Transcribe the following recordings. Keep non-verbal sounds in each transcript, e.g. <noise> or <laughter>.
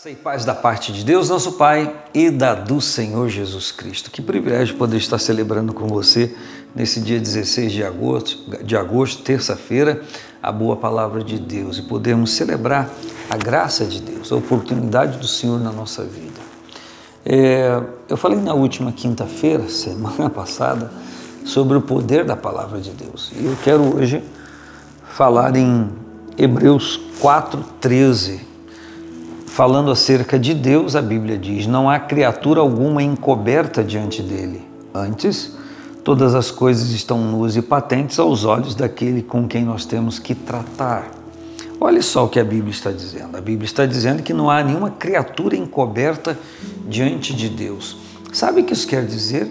Graça e paz da parte de Deus, nosso Pai, e da do Senhor Jesus Cristo. Que privilégio poder estar celebrando com você nesse dia 16 de agosto, de agosto terça-feira, a boa palavra de Deus e podermos celebrar a graça de Deus, a oportunidade do Senhor na nossa vida. É, eu falei na última quinta-feira, <laughs> semana passada, sobre o poder da palavra de Deus e eu quero hoje falar em Hebreus 4,13 falando acerca de Deus, a Bíblia diz: não há criatura alguma encoberta diante dele. Antes, todas as coisas estão nuas e patentes aos olhos daquele com quem nós temos que tratar. Olha só o que a Bíblia está dizendo. A Bíblia está dizendo que não há nenhuma criatura encoberta diante de Deus. Sabe o que isso quer dizer?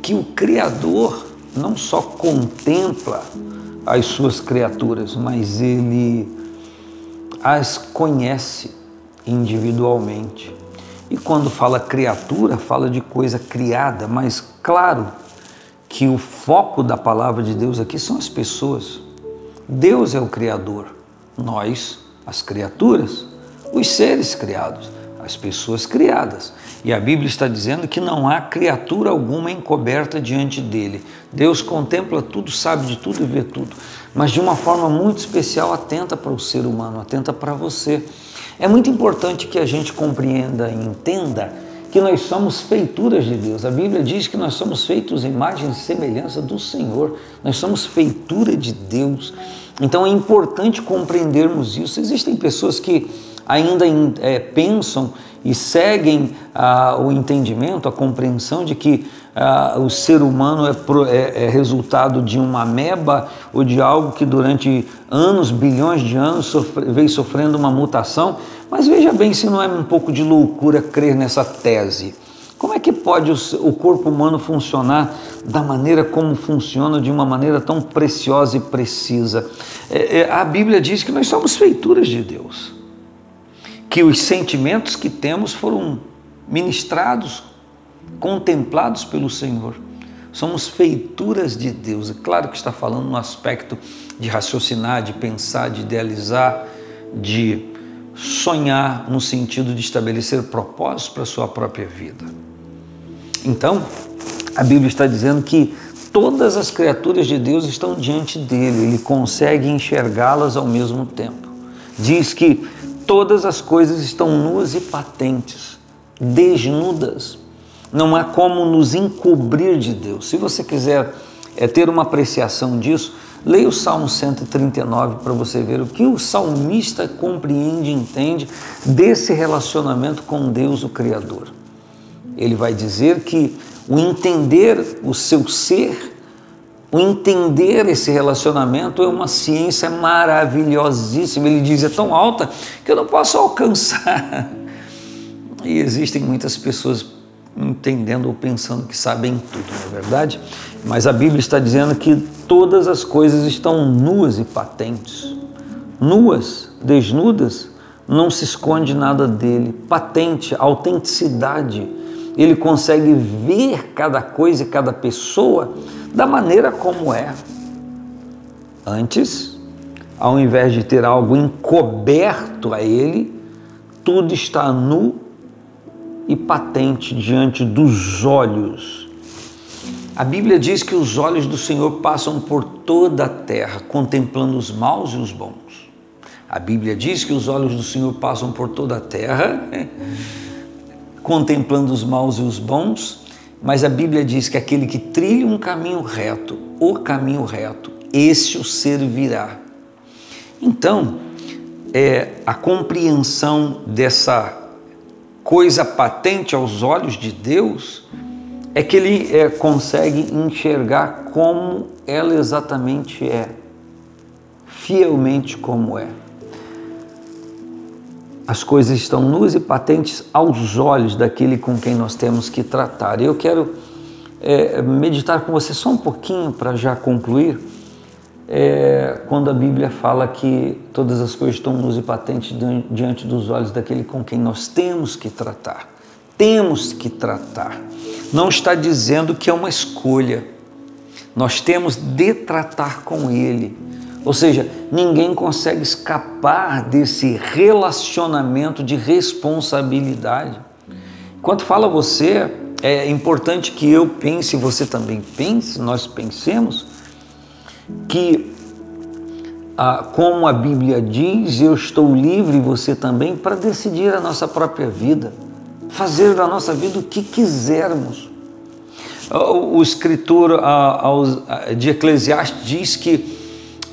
Que o Criador não só contempla as suas criaturas, mas ele as conhece individualmente. E quando fala criatura, fala de coisa criada, mas claro que o foco da palavra de Deus aqui são as pessoas. Deus é o Criador, nós, as criaturas, os seres criados, as pessoas criadas. E a Bíblia está dizendo que não há criatura alguma encoberta diante dele. Deus contempla tudo, sabe de tudo e vê tudo, mas de uma forma muito especial atenta para o ser humano, atenta para você. É muito importante que a gente compreenda e entenda que nós somos feituras de Deus. A Bíblia diz que nós somos feitos imagem e semelhança do Senhor. Nós somos feitura de Deus. Então é importante compreendermos isso. Existem pessoas que ainda é, pensam e seguem ah, o entendimento, a compreensão de que ah, o ser humano é, é, é, resultado de uma ameba ou de algo que durante anos, bilhões de anos, sofre, veio sofrendo uma mutação. Mas veja bem se não é um pouco de loucura crer nessa tese. Como é que pode o corpo humano funcionar da maneira como funciona, de uma maneira tão preciosa e precisa? É, é, a Bíblia diz que nós somos feituras de Deus que os sentimentos que temos foram ministrados, contemplados pelo Senhor. Somos feituras de Deus. É claro que está falando no aspecto de raciocinar, de pensar, de idealizar, de sonhar no sentido de estabelecer propósitos para a sua própria vida. Então, a Bíblia está dizendo que todas as criaturas de Deus estão diante dele, ele consegue enxergá-las ao mesmo tempo. Diz que todas as coisas estão nuas e patentes, desnudas. Não há como nos encobrir de Deus. Se você quiser é, ter uma apreciação disso, leia o Salmo 139 para você ver o que o salmista compreende e entende desse relacionamento com Deus, o Criador. Ele vai dizer que o entender o seu ser o entender esse relacionamento é uma ciência maravilhosíssima. Ele diz: é tão alta que eu não posso alcançar. E existem muitas pessoas entendendo ou pensando que sabem tudo, não é verdade? Mas a Bíblia está dizendo que todas as coisas estão nuas e patentes. Nuas, desnudas, não se esconde nada dele. Patente, autenticidade. Ele consegue ver cada coisa e cada pessoa da maneira como é. Antes, ao invés de ter algo encoberto a ele, tudo está nu e patente diante dos olhos. A Bíblia diz que os olhos do Senhor passam por toda a terra, contemplando os maus e os bons. A Bíblia diz que os olhos do Senhor passam por toda a terra, <laughs> contemplando os maus e os bons, mas a Bíblia diz que aquele que trilha um caminho reto, o caminho reto, esse o servirá. Então, é, a compreensão dessa coisa patente aos olhos de Deus é que ele é, consegue enxergar como ela exatamente é, fielmente como é as coisas estão nuas e patentes aos olhos daquele com quem nós temos que tratar. Eu quero é, meditar com você só um pouquinho para já concluir, é, quando a Bíblia fala que todas as coisas estão nuas e patentes diante dos olhos daquele com quem nós temos que tratar. Temos que tratar. Não está dizendo que é uma escolha. Nós temos de tratar com ele Ou seja, ninguém consegue escapar desse relacionamento de responsabilidade. Enquanto fala você, é importante que eu pense, você também pense, nós pensemos, que, ah, como a Bíblia diz, eu estou livre, você também, para decidir a nossa própria vida, fazer da nossa vida o que quisermos. O escritor ah, de Eclesiastes diz que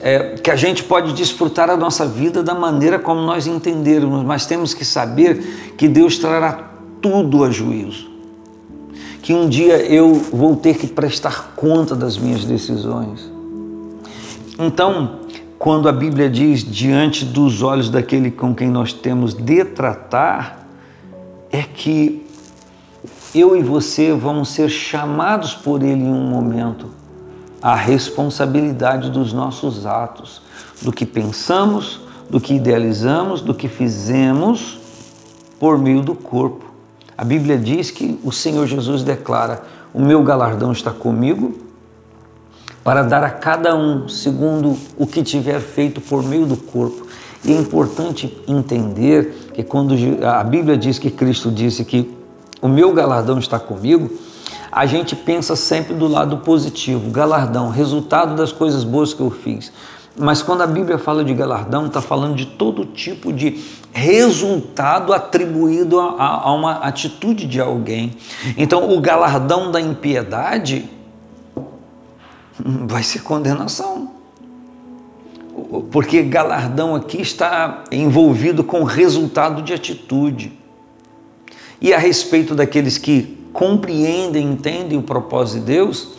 é, que a gente pode desfrutar a nossa vida da maneira como nós entendermos, mas temos que saber que Deus trará tudo a juízo. Que um dia eu vou ter que prestar conta das minhas decisões. Então, quando a Bíblia diz diante dos olhos daquele com quem nós temos de tratar, é que eu e você vamos ser chamados por Ele em um momento a responsabilidade dos nossos atos, do que pensamos, do que idealizamos, do que fizemos por meio do corpo. A Bíblia diz que o Senhor Jesus declara: O meu galardão está comigo para dar a cada um segundo o que tiver feito por meio do corpo. E é importante entender que quando a Bíblia diz que Cristo disse que o meu galardão está comigo, a gente pensa sempre do lado positivo, galardão, resultado das coisas boas que eu fiz. Mas quando a Bíblia fala de galardão, está falando de todo tipo de resultado atribuído a, a, uma atitude de alguém. Então, o galardão da impiedade <laughs> vai ser condenação. Porque galardão aqui está envolvido com resultado de atitude. E a respeito daqueles que compreendem, entendem o propósito de Deus,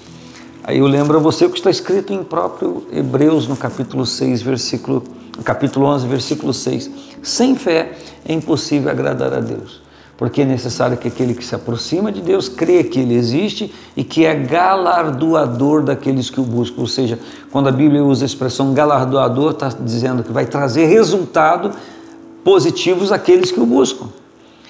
aí eu lembro a você o que está escrito em próprio Hebreus, no capítulo 6, versículo, capítulo 11, versículo 6. Sem fé é impossível agradar a Deus, porque é necessário que aquele que se aproxima de Deus creia que Ele existe e que é galardoador daqueles que o buscam. Ou seja, quando a Bíblia usa a expressão galardoador, está dizendo que vai trazer resultado positivos àqueles que o buscam.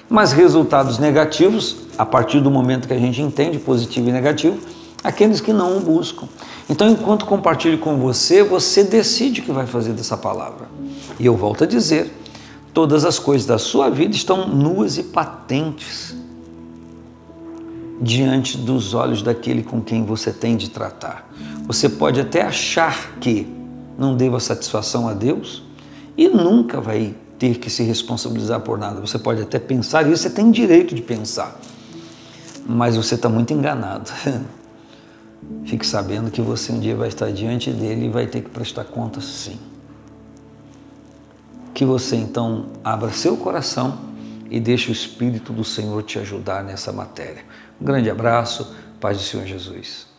Mas resultados negativos, a partir do momento que a gente entende positivo e negativo, aqueles que não o buscam. Então, enquanto compartilho com você, você decide o que vai fazer dessa palavra. E eu volto a dizer: todas as coisas da sua vida estão nuas e patentes diante dos olhos daquele com quem você tem de tratar. Você pode até achar que não deva satisfação a Deus e nunca vai ter que se responsabilizar por nada. Você pode até pensar isso, você tem direito de pensar, mas você está muito enganado. <laughs> Fique sabendo que você um dia vai estar diante dele e vai ter que prestar contas sim. Que você então abra seu coração e deixe o Espírito do Senhor te ajudar nessa matéria. Um grande abraço, paz do Senhor Jesus.